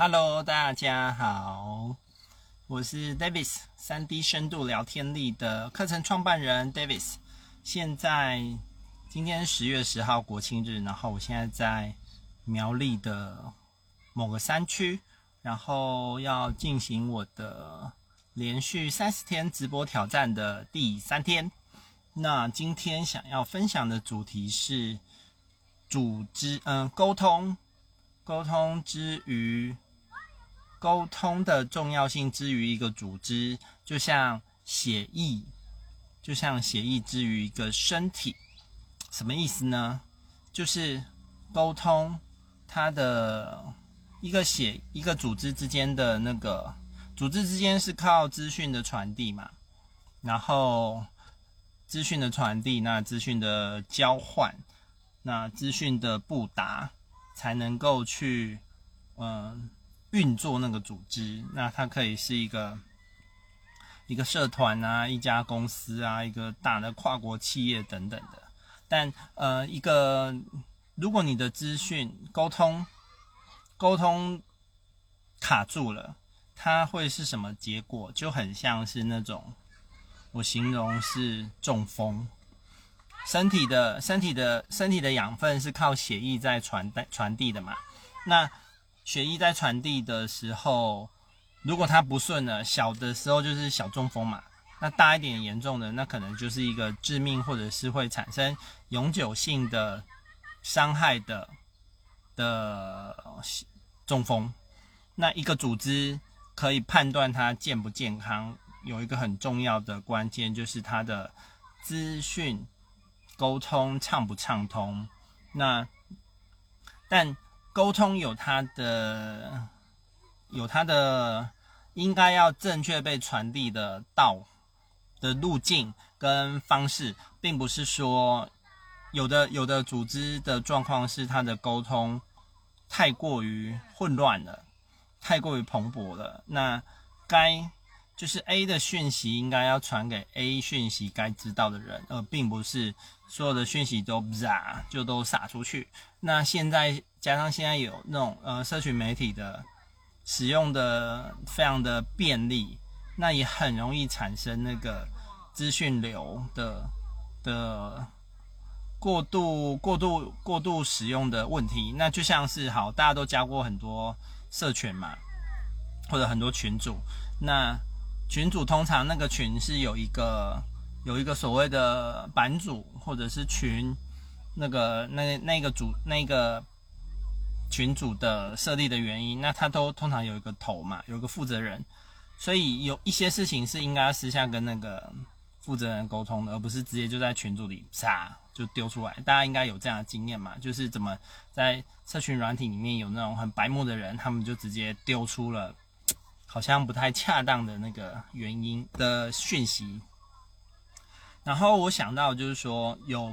Hello，大家好，我是 Davis，三 D 深度聊天力的课程创办人 Davis。现在今天十月十号国庆日，然后我现在在苗栗的某个山区，然后要进行我的连续三十天直播挑战的第三天。那今天想要分享的主题是组织，嗯，沟通，沟通之余。沟通的重要性之于一个组织，就像血意，就像血意之于一个身体，什么意思呢？就是沟通，它的一个写一个组织之间的那个组织之间是靠资讯的传递嘛，然后资讯的传递，那资讯的交换，那资讯的布达，才能够去嗯。运作那个组织，那它可以是一个一个社团啊，一家公司啊，一个大的跨国企业等等的。但呃，一个如果你的资讯沟通沟通卡住了，它会是什么结果？就很像是那种我形容是中风，身体的身体的身体的养分是靠血液在传带传递的嘛？那血液在传递的时候，如果它不顺了，小的时候就是小中风嘛。那大一点严重的，那可能就是一个致命，或者是会产生永久性的伤害的的中风。那一个组织可以判断它健不健康，有一个很重要的关键，就是它的资讯沟通畅不畅通。那但。沟通有它的，有它的应该要正确被传递的道的路径跟方式，并不是说有的有的组织的状况是它的沟通太过于混乱了，太过于蓬勃了。那该就是 A 的讯息应该要传给 A 讯息该知道的人，而并不是所有的讯息都啪就都撒出去。那现在。加上现在有那种呃社群媒体的使用的非常的便利，那也很容易产生那个资讯流的的过度过度过度使用的问题。那就像是好，大家都加过很多社群嘛，或者很多群组。那群组通常那个群是有一个有一个所谓的版主或者是群那个那那个组那个。群组的设立的原因，那他都通常有一个头嘛，有个负责人，所以有一些事情是应该私下跟那个负责人沟通的，而不是直接就在群组里啪就丢出来。大家应该有这样的经验嘛，就是怎么在社群软体里面有那种很白目的人，他们就直接丢出了好像不太恰当的那个原因的讯息。然后我想到就是说，有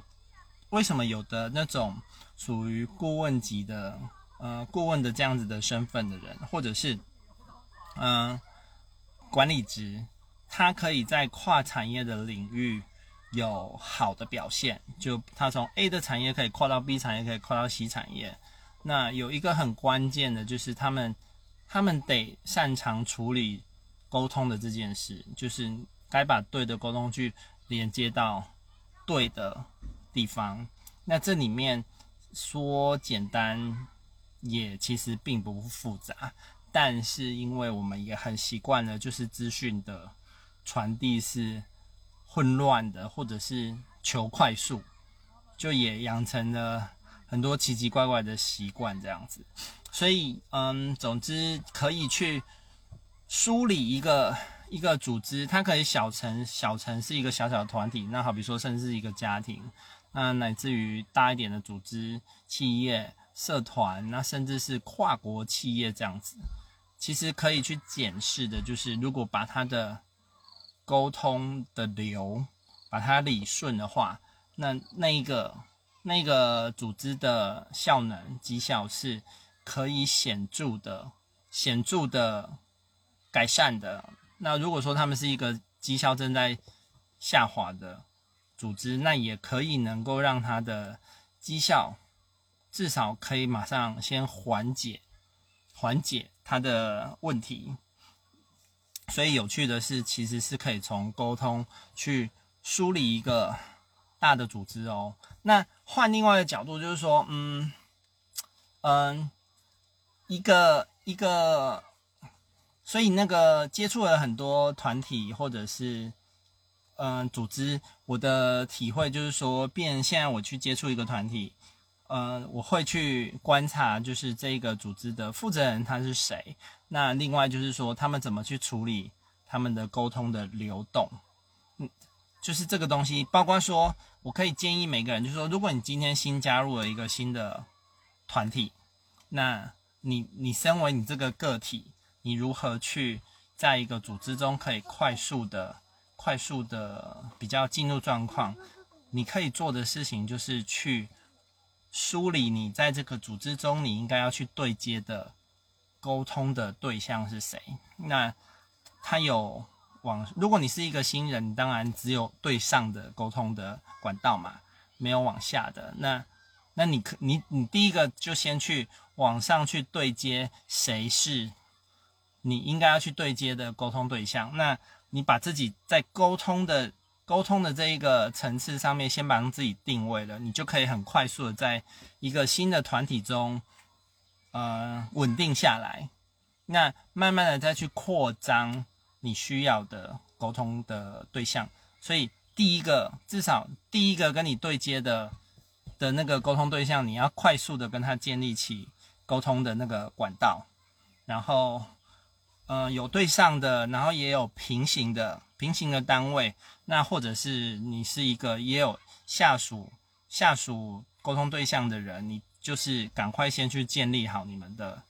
为什么有的那种属于顾问级的。呃，顾问的这样子的身份的人，或者是嗯、呃、管理职，他可以在跨产业的领域有好的表现。就他从 A 的产业可以跨到 B 产业，可以跨到 C 产业。那有一个很关键的，就是他们他们得擅长处理沟通的这件事，就是该把对的沟通去连接到对的地方。那这里面说简单。也其实并不复杂，但是因为我们也很习惯了，就是资讯的传递是混乱的，或者是求快速，就也养成了很多奇奇怪怪的习惯这样子。所以，嗯，总之可以去梳理一个一个组织，它可以小成小成是一个小小的团体，那好比说甚至是一个家庭，那乃至于大一点的组织企业。社团，那甚至是跨国企业这样子，其实可以去检视的，就是如果把它的沟通的流把它理顺的话，那那一个那个组织的效能绩效是可以显著的显著的改善的。那如果说他们是一个绩效正在下滑的组织，那也可以能够让它的绩效。至少可以马上先缓解，缓解他的问题。所以有趣的是，其实是可以从沟通去梳理一个大的组织哦。那换另外一个角度，就是说，嗯嗯，一个一个，所以那个接触了很多团体或者是嗯组织，我的体会就是说，变现在我去接触一个团体。呃，我会去观察，就是这个组织的负责人他是谁。那另外就是说，他们怎么去处理他们的沟通的流动。嗯，就是这个东西，包括说我可以建议每个人，就是说，如果你今天新加入了一个新的团体，那你你身为你这个个体，你如何去在一个组织中可以快速的、快速的比较进入状况？你可以做的事情就是去。梳理你在这个组织中，你应该要去对接的沟通的对象是谁？那他有往，如果你是一个新人，当然只有对上的沟通的管道嘛，没有往下的。那那你可你你第一个就先去往上去对接，谁是你应该要去对接的沟通对象？那你把自己在沟通的。沟通的这一个层次上面，先把自己定位了，你就可以很快速的在一个新的团体中，呃，稳定下来。那慢慢的再去扩张你需要的沟通的对象。所以第一个，至少第一个跟你对接的的那个沟通对象，你要快速的跟他建立起沟通的那个管道。然后，呃，有对上的，然后也有平行的。平行的单位，那或者是你是一个也有下属下属沟通对象的人，你就是赶快先去建立好你们的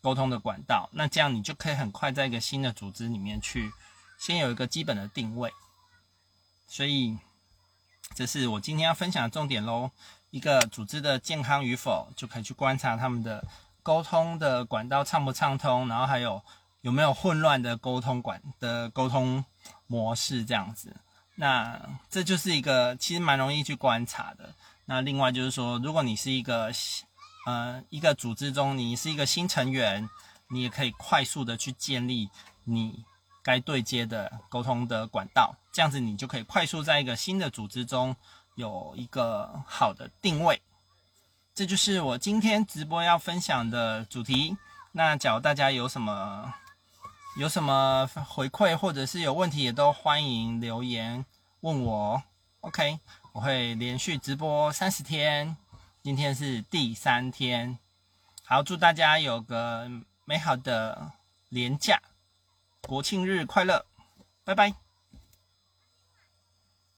沟通的管道，那这样你就可以很快在一个新的组织里面去先有一个基本的定位。所以这是我今天要分享的重点喽。一个组织的健康与否，就可以去观察他们的沟通的管道畅不畅通，然后还有。有没有混乱的沟通管的沟通模式这样子？那这就是一个其实蛮容易去观察的。那另外就是说，如果你是一个呃一个组织中，你是一个新成员，你也可以快速的去建立你该对接的沟通的管道，这样子你就可以快速在一个新的组织中有一个好的定位。这就是我今天直播要分享的主题。那假如大家有什么，有什么回馈或者是有问题，也都欢迎留言问我。OK，我会连续直播三十天，今天是第三天。好，祝大家有个美好的连假，国庆日快乐，拜拜。